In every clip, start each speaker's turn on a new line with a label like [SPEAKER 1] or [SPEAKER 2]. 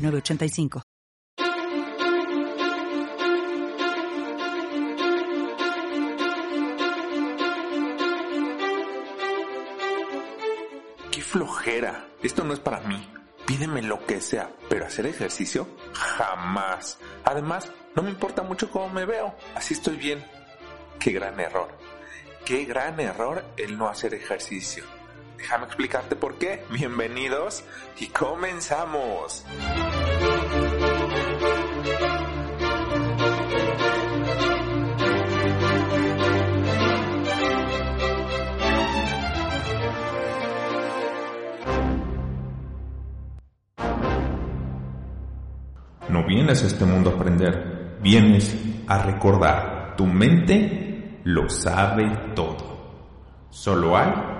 [SPEAKER 1] 985.
[SPEAKER 2] ¡Qué flojera! Esto no es para mí. Pídeme lo que sea, pero hacer ejercicio jamás. Además, no me importa mucho cómo me veo. Así estoy bien. Qué gran error. Qué gran error el no hacer ejercicio. Déjame explicarte por qué. Bienvenidos y comenzamos. No vienes a este mundo a aprender, vienes a recordar. Tu mente lo sabe todo. Solo hay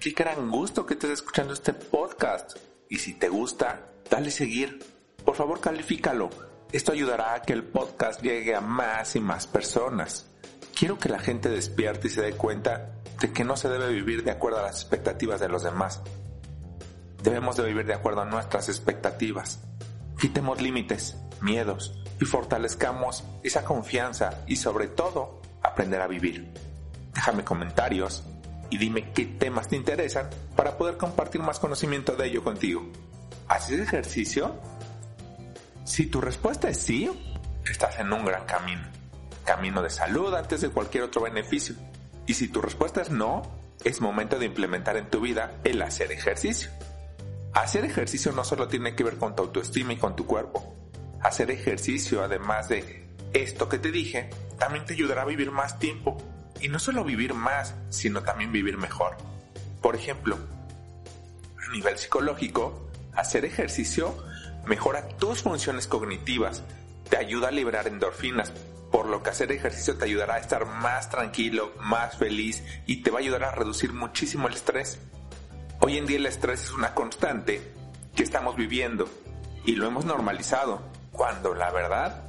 [SPEAKER 2] Qué gran gusto que estés escuchando este podcast. Y si te gusta, dale seguir. Por favor, califícalo. Esto ayudará a que el podcast llegue a más y más personas. Quiero que la gente despierte y se dé cuenta de que no se debe vivir de acuerdo a las expectativas de los demás. Debemos de vivir de acuerdo a nuestras expectativas. Quitemos límites, miedos y fortalezcamos esa confianza y sobre todo aprender a vivir. Déjame comentarios y dime qué temas te interesan para poder compartir más conocimiento de ello contigo. ¿Haces ejercicio? Si tu respuesta es sí, estás en un gran camino. Camino de salud antes de cualquier otro beneficio. Y si tu respuesta es no, es momento de implementar en tu vida el hacer ejercicio. Hacer ejercicio no solo tiene que ver con tu autoestima y con tu cuerpo. Hacer ejercicio, además de esto que te dije, también te ayudará a vivir más tiempo y no solo vivir más, sino también vivir mejor. Por ejemplo, a nivel psicológico, hacer ejercicio mejora tus funciones cognitivas, te ayuda a liberar endorfinas, por lo que hacer ejercicio te ayudará a estar más tranquilo, más feliz y te va a ayudar a reducir muchísimo el estrés. Hoy en día el estrés es una constante que estamos viviendo y lo hemos normalizado, cuando la verdad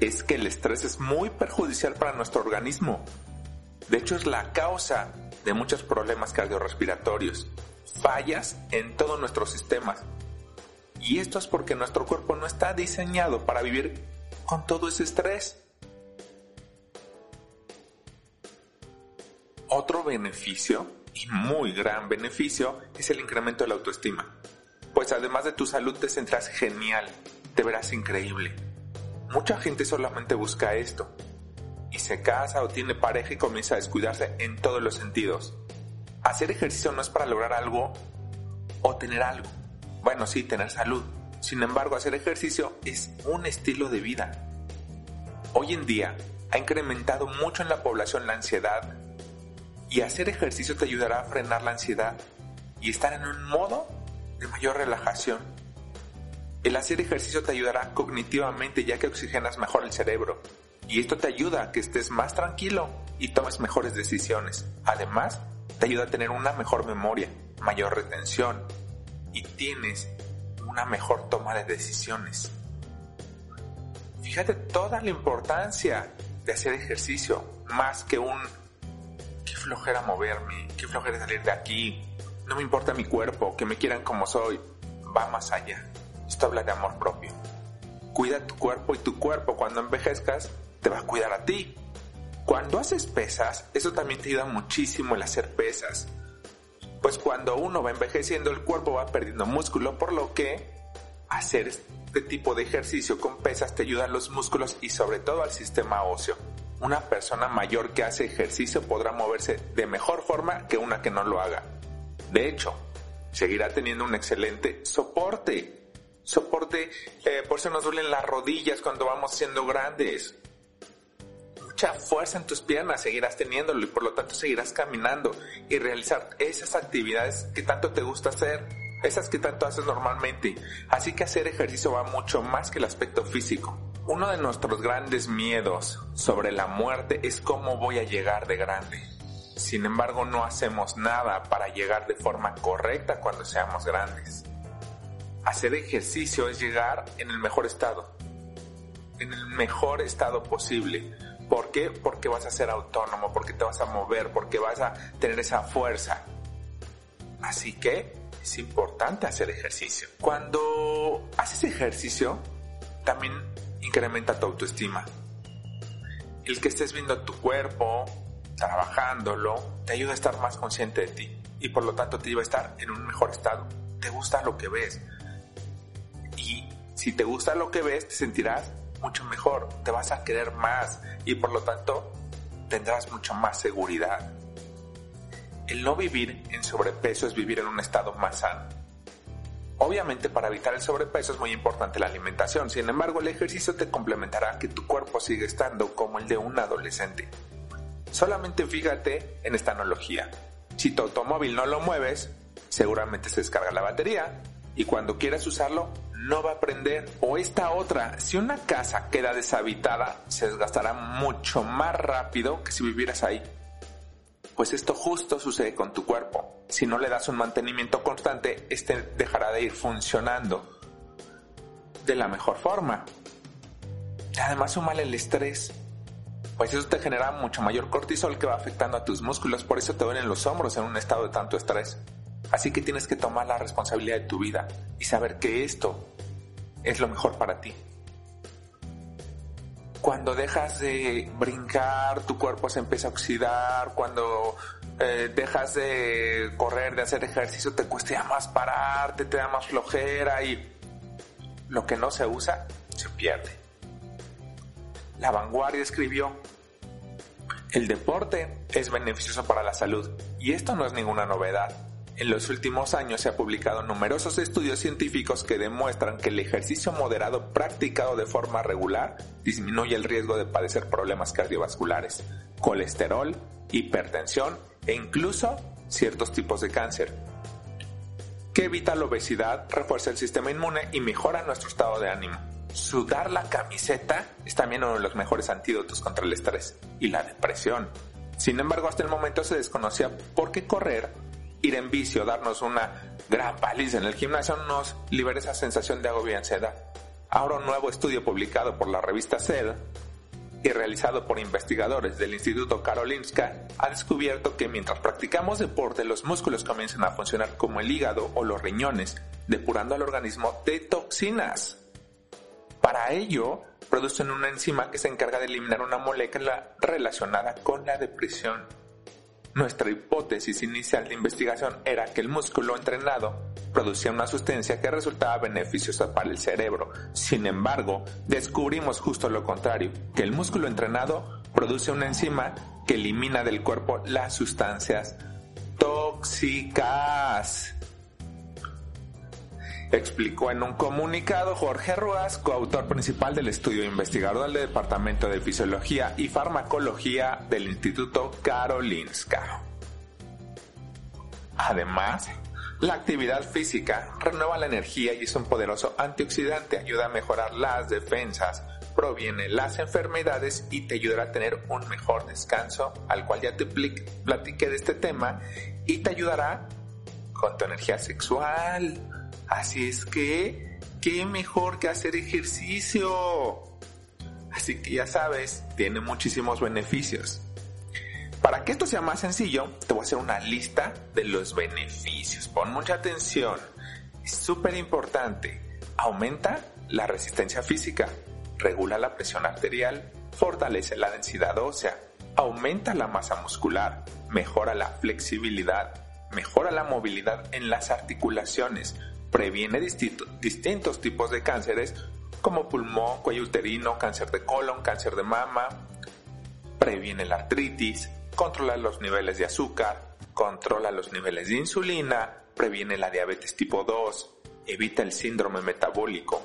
[SPEAKER 2] es que el estrés es muy perjudicial para nuestro organismo. De hecho, es la causa de muchos problemas cardiorrespiratorios, fallas en todos nuestros sistemas. Y esto es porque nuestro cuerpo no está diseñado para vivir con todo ese estrés. Otro beneficio, y muy gran beneficio, es el incremento de la autoestima. Pues además de tu salud te centras genial, te verás increíble. Mucha gente solamente busca esto, y se casa o tiene pareja y comienza a descuidarse en todos los sentidos. Hacer ejercicio no es para lograr algo o tener algo. Bueno, sí, tener salud. Sin embargo, hacer ejercicio es un estilo de vida. Hoy en día ha incrementado mucho en la población la ansiedad y hacer ejercicio te ayudará a frenar la ansiedad y estar en un modo de mayor relajación. El hacer ejercicio te ayudará cognitivamente ya que oxigenas mejor el cerebro y esto te ayuda a que estés más tranquilo y tomes mejores decisiones. Además, te ayuda a tener una mejor memoria, mayor retención y tienes una mejor toma de decisiones. Fíjate toda la importancia de hacer ejercicio, más que un qué flojera moverme, qué flojera salir de aquí, no me importa mi cuerpo, que me quieran como soy, va más allá. Esto habla de amor propio. Cuida tu cuerpo y tu cuerpo cuando envejezcas te va a cuidar a ti. Cuando haces pesas, eso también te ayuda muchísimo el hacer pesas. Pues cuando uno va envejeciendo, el cuerpo va perdiendo músculo, por lo que Hacer este tipo de ejercicio con pesas te ayuda a los músculos y sobre todo al sistema óseo. Una persona mayor que hace ejercicio podrá moverse de mejor forma que una que no lo haga. De hecho, seguirá teniendo un excelente soporte. Soporte, eh, por eso nos duelen las rodillas cuando vamos siendo grandes mucha fuerza en tus piernas, seguirás teniéndolo y por lo tanto seguirás caminando y realizar esas actividades que tanto te gusta hacer, esas que tanto haces normalmente. Así que hacer ejercicio va mucho más que el aspecto físico. Uno de nuestros grandes miedos sobre la muerte es cómo voy a llegar de grande. Sin embargo, no hacemos nada para llegar de forma correcta cuando seamos grandes. Hacer ejercicio es llegar en el mejor estado, en el mejor estado posible. ¿Por qué? Porque vas a ser autónomo, porque te vas a mover, porque vas a tener esa fuerza. Así que es importante hacer ejercicio. Cuando haces ejercicio, también incrementa tu autoestima. El que estés viendo tu cuerpo, trabajándolo, te ayuda a estar más consciente de ti y por lo tanto te lleva a estar en un mejor estado. Te gusta lo que ves. Y si te gusta lo que ves, te sentirás mucho mejor, te vas a querer más y por lo tanto tendrás mucha más seguridad. El no vivir en sobrepeso es vivir en un estado más sano. Obviamente para evitar el sobrepeso es muy importante la alimentación, sin embargo el ejercicio te complementará que tu cuerpo siga estando como el de un adolescente. Solamente fíjate en esta analogía. Si tu automóvil no lo mueves, seguramente se descarga la batería y cuando quieras usarlo no va a prender. O esta otra, si una casa queda deshabitada, se desgastará mucho más rápido que si vivieras ahí. Pues esto justo sucede con tu cuerpo. Si no le das un mantenimiento constante, este dejará de ir funcionando de la mejor forma. Además, sumale el estrés. Pues eso te genera mucho mayor cortisol que va afectando a tus músculos, por eso te duelen los hombros en un estado de tanto estrés. Así que tienes que tomar la responsabilidad de tu vida y saber que esto es lo mejor para ti. Cuando dejas de brincar, tu cuerpo se empieza a oxidar, cuando eh, dejas de correr, de hacer ejercicio, te cuesta más pararte, te da más flojera y lo que no se usa se pierde. La vanguardia escribió, el deporte es beneficioso para la salud y esto no es ninguna novedad. En los últimos años se han publicado numerosos estudios científicos que demuestran que el ejercicio moderado practicado de forma regular disminuye el riesgo de padecer problemas cardiovasculares, colesterol, hipertensión e incluso ciertos tipos de cáncer. Que evita la obesidad, refuerza el sistema inmune y mejora nuestro estado de ánimo. Sudar la camiseta es también uno de los mejores antídotos contra el estrés y la depresión. Sin embargo, hasta el momento se desconocía por qué correr ir en vicio, darnos una gran paliza en el gimnasio nos libera esa sensación de agobio y ansiedad. Ahora un nuevo estudio publicado por la revista Cell y realizado por investigadores del Instituto Karolinska ha descubierto que mientras practicamos deporte los músculos comienzan a funcionar como el hígado o los riñones, depurando al organismo de toxinas. Para ello, producen una enzima que se encarga de eliminar una molécula relacionada con la depresión. Nuestra hipótesis inicial de investigación era que el músculo entrenado producía una sustancia que resultaba beneficiosa para el cerebro. Sin embargo, descubrimos justo lo contrario, que el músculo entrenado produce una enzima que elimina del cuerpo las sustancias tóxicas explicó en un comunicado Jorge Ruas, coautor principal del estudio investigador del Departamento de Fisiología y Farmacología del Instituto Karolinska. Además, la actividad física renueva la energía y es un poderoso antioxidante, ayuda a mejorar las defensas, proviene las enfermedades y te ayudará a tener un mejor descanso, al cual ya te platiqué de este tema, y te ayudará con tu energía sexual, Así es que, ¿qué mejor que hacer ejercicio? Así que ya sabes, tiene muchísimos beneficios. Para que esto sea más sencillo, te voy a hacer una lista de los beneficios. Pon mucha atención. Es súper importante. Aumenta la resistencia física, regula la presión arterial, fortalece la densidad ósea, aumenta la masa muscular, mejora la flexibilidad, mejora la movilidad en las articulaciones, Previene distintos tipos de cánceres como pulmón, cuello uterino, cáncer de colon, cáncer de mama. Previene la artritis, controla los niveles de azúcar, controla los niveles de insulina, previene la diabetes tipo 2, evita el síndrome metabólico,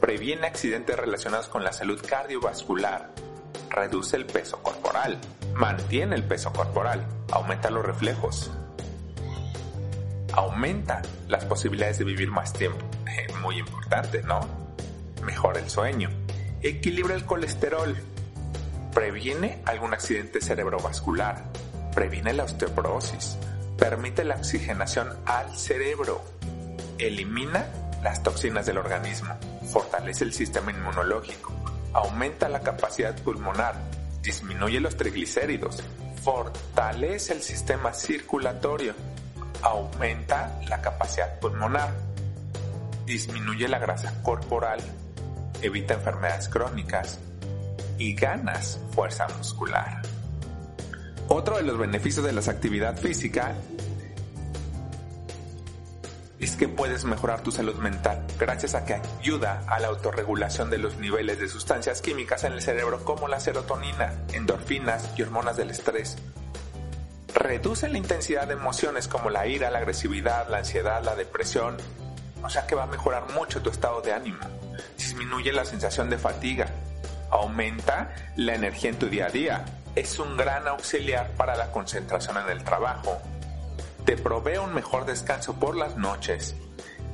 [SPEAKER 2] previene accidentes relacionados con la salud cardiovascular, reduce el peso corporal, mantiene el peso corporal, aumenta los reflejos, aumenta las posibilidades de vivir más tiempo. muy importante, ¿no? Mejora el sueño, equilibra el colesterol, previene algún accidente cerebrovascular, previene la osteoporosis, permite la oxigenación al cerebro, elimina las toxinas del organismo, fortalece el sistema inmunológico, aumenta la capacidad pulmonar, disminuye los triglicéridos, fortalece el sistema circulatorio, aumenta la capacidad pulmonar, disminuye la grasa corporal, evita enfermedades crónicas y ganas fuerza muscular. Otro de los beneficios de la actividad física es que puedes mejorar tu salud mental gracias a que ayuda a la autorregulación de los niveles de sustancias químicas en el cerebro como la serotonina, endorfinas y hormonas del estrés. Reduce la intensidad de emociones como la ira, la agresividad, la ansiedad, la depresión, o sea que va a mejorar mucho tu estado de ánimo. Disminuye la sensación de fatiga, aumenta la energía en tu día a día, es un gran auxiliar para la concentración en el trabajo, te provee un mejor descanso por las noches.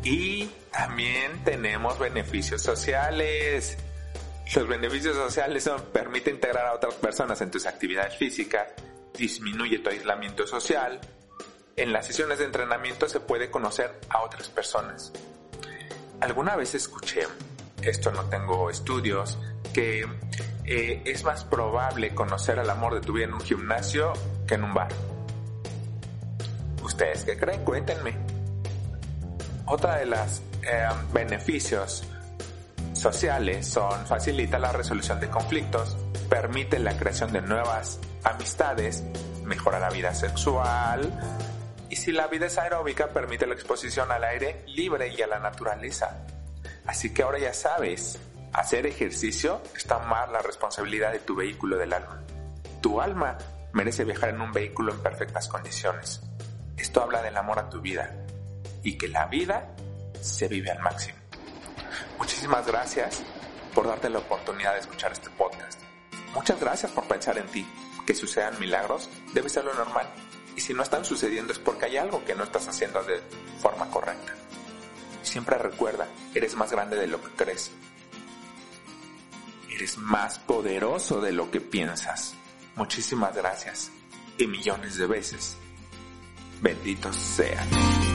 [SPEAKER 2] Y también tenemos beneficios sociales. Los beneficios sociales son permite integrar a otras personas en tus actividades físicas, disminuye tu aislamiento social. En las sesiones de entrenamiento se puede conocer a otras personas. Alguna vez escuché, esto no tengo estudios, que eh, es más probable conocer al amor de tu vida en un gimnasio que en un bar. ¿Ustedes qué creen? Cuéntenme. Otra de los eh, beneficios sociales son facilita la resolución de conflictos, permite la creación de nuevas amistades, mejora la vida sexual y si la vida es aeróbica permite la exposición al aire libre y a la naturaleza. Así que ahora ya sabes, hacer ejercicio es tomar la responsabilidad de tu vehículo del alma. Tu alma merece viajar en un vehículo en perfectas condiciones. Esto habla del amor a tu vida y que la vida se vive al máximo. Muchísimas gracias por darte la oportunidad de escuchar este podcast. Muchas gracias por pensar en ti. Que sucedan milagros debe ser lo normal. Y si no están sucediendo es porque hay algo que no estás haciendo de forma correcta. Siempre recuerda, eres más grande de lo que crees. Eres más poderoso de lo que piensas. Muchísimas gracias. Y millones de veces benditos sean.